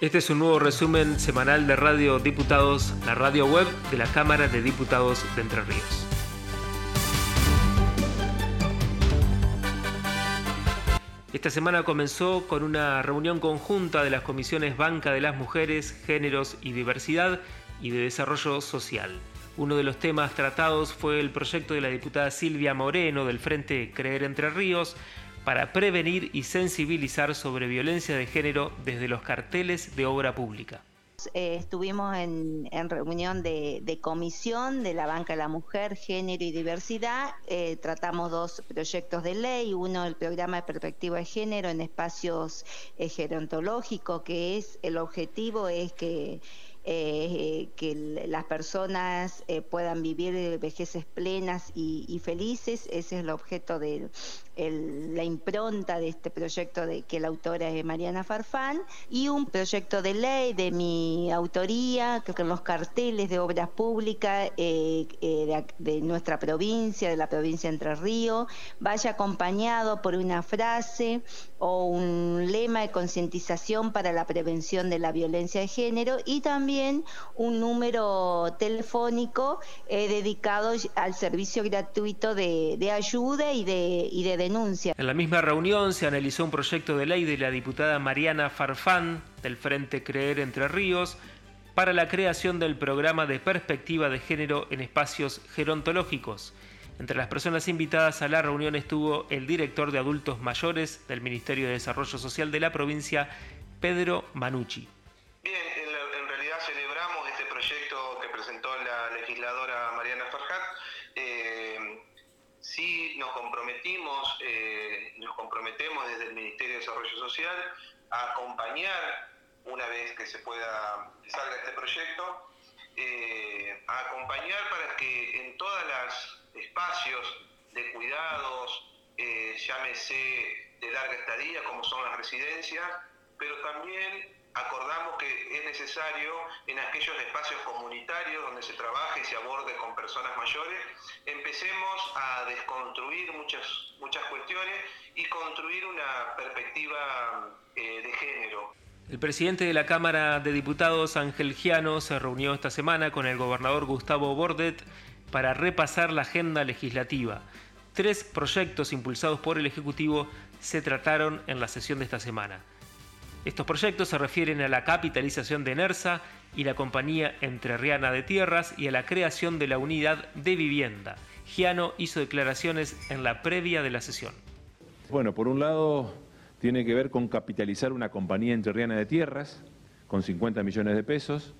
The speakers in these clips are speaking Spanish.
Este es un nuevo resumen semanal de Radio Diputados, la radio web de la Cámara de Diputados de Entre Ríos. Esta semana comenzó con una reunión conjunta de las comisiones Banca de las Mujeres, Géneros y Diversidad y de Desarrollo Social. Uno de los temas tratados fue el proyecto de la diputada Silvia Moreno del Frente Creer Entre Ríos, para prevenir y sensibilizar sobre violencia de género desde los carteles de obra pública. Eh, estuvimos en, reunión de, comisión de la Banca de la Mujer, Género y Diversidad. Eh, tratamos dos proyectos de ley. Uno, el programa de perspectiva de género en espacios eh, gerontológicos, que es el objetivo es que que las personas puedan vivir vejeces plenas y, felices. Ese es el objeto de la impronta de este proyecto de que la autora es Mariana Farfán y un proyecto de ley de mi autoría que en los carteles de obras públicas eh, de, de, nuestra provincia, de la provincia de Entre Ríos, vaya acompañado por una frase o un lema de concientización para la prevención de la violencia de género y también un número telefónico eh, dedicado al servicio gratuito de, ayuda y de, y de En la misma reunión se analizó un proyecto de ley de la diputada Mariana Farfán del Frente Creer Entre Ríos para la creación del programa de perspectiva de género en espacios gerontológicos. Entre las personas invitadas a la reunión estuvo el director de adultos mayores del Ministerio de Desarrollo Social de la provincia, Pedro Manucci. Bien, en, realidad celebramos este proyecto que presentó la legisladora Mariana Farhat. Eh, sí nos comprometimos, eh, nos comprometemos desde el Ministerio de Desarrollo Social a acompañar una vez que se pueda salga este proyecto, eh, a acompañar para que en todas las espacios de cuidados, eh, llámese de larga estadía, como son las residencias, pero también acordamos que es necesario en aquellos espacios comunitarios donde se trabaje y se aborde con personas mayores, empecemos a desconstruir muchas, muchas cuestiones y construir una perspectiva eh, de género. El presidente de la Cámara de Diputados, Ángel Giano, se reunió esta semana con el gobernador Gustavo Bordet para repasar la agenda legislativa. Tres proyectos impulsados por el Ejecutivo se trataron en la sesión de esta semana. Estos proyectos se refieren a la capitalización de NERSA y la Compañía Entrerriana de Tierras y a la creación de la unidad de vivienda. Giano hizo declaraciones en la previa de la sesión. Bueno, por un lado tiene que ver con capitalizar una compañía entrerriana de tierras con 50 millones de pesos,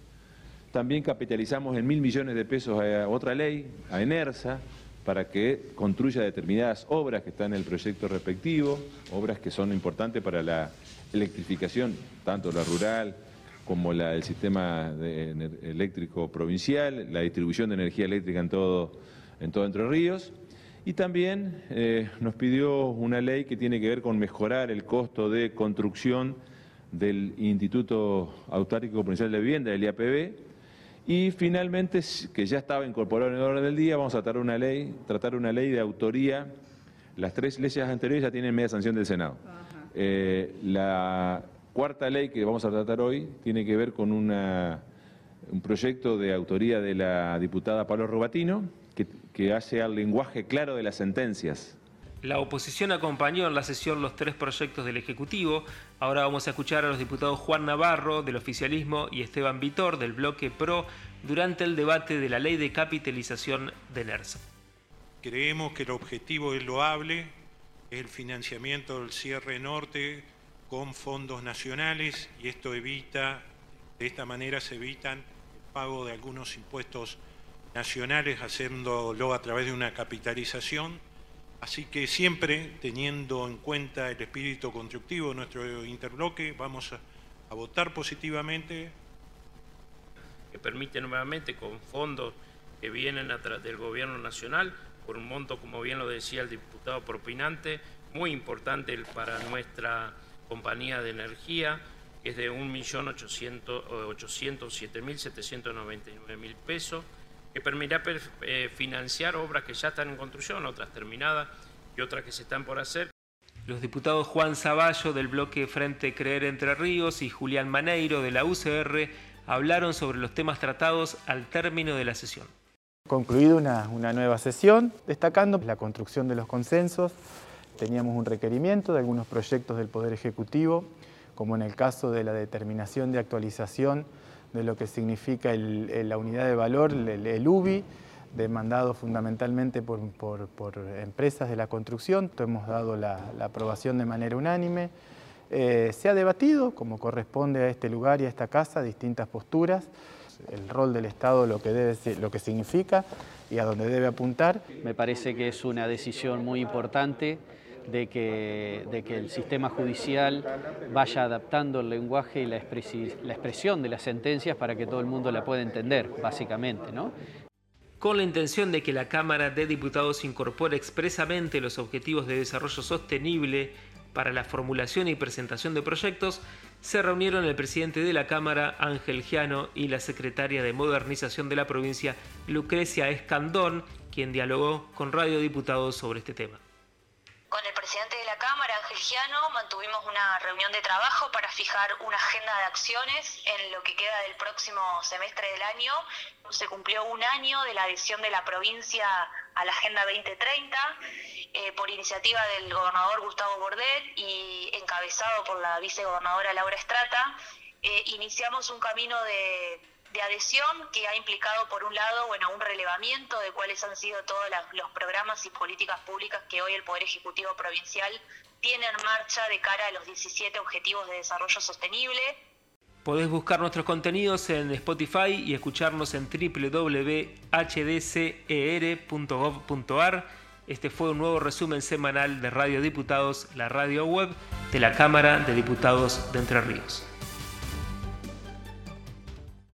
también capitalizamos en mil millones de pesos a otra ley, a ENERSA, para que construya determinadas obras que están en el proyecto respectivo, obras que son importantes para la electrificación, tanto la rural como la del sistema eléctrico provincial, la distribución de energía eléctrica en todo, en todo Entre Ríos. Y también eh, nos pidió una ley que tiene que ver con mejorar el costo de construcción del Instituto Autárquico Provincial de Vivienda, el IAPB, y finalmente, que ya estaba incorporado en el orden del día, vamos a tratar una ley, tratar una ley de autoría. Las tres leyes anteriores ya tienen media sanción del Senado. Eh, la cuarta ley que vamos a tratar hoy tiene que ver con una, un proyecto de autoría de la diputada Pablo Robatino, que, que hace al lenguaje claro de las sentencias la oposición acompañó en la sesión los tres proyectos del Ejecutivo. Ahora vamos a escuchar a los diputados Juan Navarro del oficialismo y Esteban Vitor del bloque PRO durante el debate de la ley de capitalización de NERSA. Creemos que el objetivo es loable, el financiamiento del cierre norte con fondos nacionales y esto evita, de esta manera se evitan el pago de algunos impuestos nacionales haciéndolo a través de una capitalización Así que siempre teniendo en cuenta el espíritu constructivo de nuestro interbloque, vamos a, votar positivamente. Que permite nuevamente con fondos que vienen del gobierno nacional, por un monto, como bien lo decía el diputado propinante, muy importante para nuestra compañía de energía, que es de 1.807.799.000 pesos que permitirá eh, financiar obras que ya están en construcción, otras terminadas y otras que se están por hacer. Los diputados Juan Zaballo del bloque Frente Creer Entre Ríos y Julián Maneiro de la UCR hablaron sobre los temas tratados al término de la sesión. Concluido una, nueva sesión, destacando la construcción de los consensos, teníamos un requerimiento de algunos proyectos del Poder Ejecutivo, como en el caso de la determinación de actualización de lo que significa la unidad de valor, el, UBI, demandado fundamentalmente por, empresas de la construcción. Hemos dado la, aprobación de manera unánime. Eh, se ha debatido, como corresponde a este lugar y a esta casa, distintas posturas, el rol del Estado, lo que, debe, lo que significa y a dónde debe apuntar. Me parece que es una decisión muy importante de que, de que el sistema judicial vaya adaptando el lenguaje y la, la expresión de las sentencias para que todo el mundo la pueda entender, básicamente. ¿no? con la intención de que la Cámara de Diputados incorpore expresamente los objetivos de desarrollo sostenible para la formulación y presentación de proyectos, se reunieron el presidente de la Cámara, Ángel Giano, y la secretaria de Modernización de la provincia, Lucrecia Escandón, quien dialogó con Radio Diputados sobre este tema. Presidente de la Cámara, Ángel Giano, mantuvimos una reunión de trabajo para fijar una agenda de acciones en lo que queda del próximo semestre del año. Se cumplió un año de la adhesión de la provincia a la Agenda 2030 eh, por iniciativa del gobernador Gustavo Bordet y encabezado por la vicegobernadora Laura Estrata. Eh, iniciamos un camino de de adhesión que ha implicado, por un lado, bueno, un relevamiento de cuáles han sido todos los programas y políticas públicas que hoy el Poder Ejecutivo Provincial tiene en marcha de cara a los 17 Objetivos de Desarrollo Sostenible. Podés buscar nuestros contenidos en Spotify y escucharnos en www.hdcer.gov.ar. Este fue un nuevo resumen semanal de Radio Diputados, la radio web de la Cámara de Diputados de Entre Ríos.